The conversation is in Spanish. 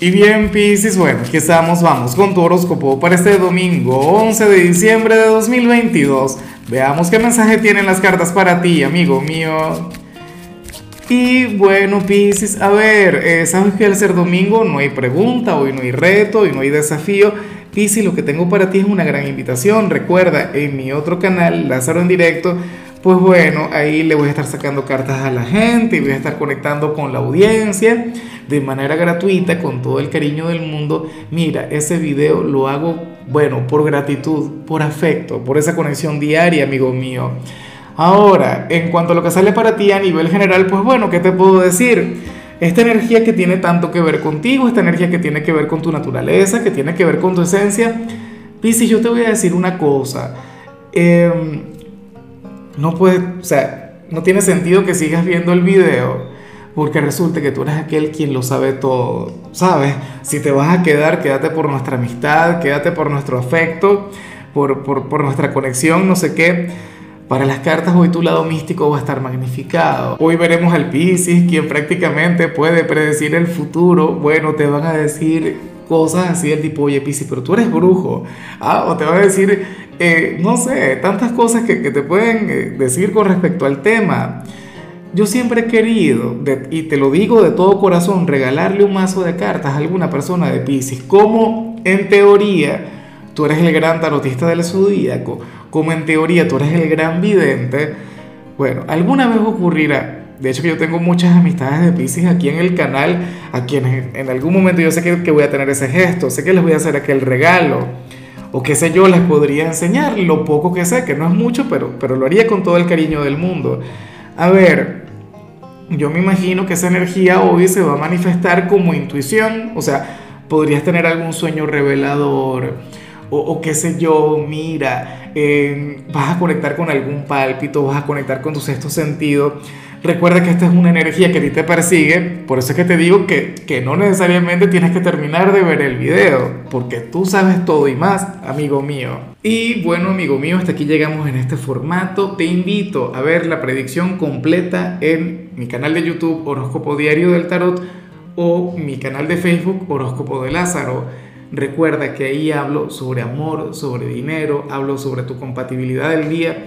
Y bien, Piscis, bueno, aquí estamos, vamos con tu horóscopo para este domingo 11 de diciembre de 2022. Veamos qué mensaje tienen las cartas para ti, amigo mío. Y bueno, Piscis, a ver, eh, sabes que al ser domingo no hay pregunta, hoy no hay reto, hoy no hay desafío. Piscis, lo que tengo para ti es una gran invitación. Recuerda, en mi otro canal, Lázaro en directo, pues bueno, ahí le voy a estar sacando cartas a la gente y voy a estar conectando con la audiencia de manera gratuita, con todo el cariño del mundo. Mira, ese video lo hago, bueno, por gratitud, por afecto, por esa conexión diaria, amigo mío. Ahora, en cuanto a lo que sale para ti a nivel general, pues bueno, ¿qué te puedo decir? Esta energía que tiene tanto que ver contigo, esta energía que tiene que ver con tu naturaleza, que tiene que ver con tu esencia. Piscis, yo te voy a decir una cosa. Eh, no puede, o sea, no tiene sentido que sigas viendo el video porque resulta que tú eres aquel quien lo sabe todo, ¿sabes? Si te vas a quedar, quédate por nuestra amistad, quédate por nuestro afecto, por, por, por nuestra conexión, no sé qué. Para las cartas hoy tu lado místico va a estar magnificado. Hoy veremos al Piscis, quien prácticamente puede predecir el futuro. Bueno, te van a decir cosas así del tipo, oye Piscis, pero tú eres brujo. Ah, o te van a decir, eh, no sé, tantas cosas que, que te pueden eh, decir con respecto al tema. Yo siempre he querido, y te lo digo de todo corazón, regalarle un mazo de cartas a alguna persona de Pisces. Como en teoría tú eres el gran tarotista del zodíaco, como en teoría tú eres el gran vidente, bueno, alguna vez ocurrirá. De hecho, que yo tengo muchas amistades de Pisces aquí en el canal, a quienes en algún momento yo sé que, que voy a tener ese gesto, sé que les voy a hacer aquel regalo o qué sé yo, les podría enseñar lo poco que sé, que no es mucho, pero, pero lo haría con todo el cariño del mundo. A ver, yo me imagino que esa energía hoy se va a manifestar como intuición, o sea, podrías tener algún sueño revelador, o, qué sé yo, mira, eh, vas a conectar con algún pálpito, vas a conectar con tu sexto sentido Recuerda que esta es una energía que a ti te persigue, por eso es que te digo que, que no necesariamente tienes que terminar de ver el video, porque tú sabes todo y más, amigo mío. Y bueno, amigo mío, hasta aquí llegamos en este formato. Te invito a ver la predicción completa en mi canal de YouTube Horóscopo Diario del Tarot o mi canal de Facebook Horóscopo de Lázaro. Recuerda que ahí hablo sobre amor, sobre dinero, hablo sobre tu compatibilidad del día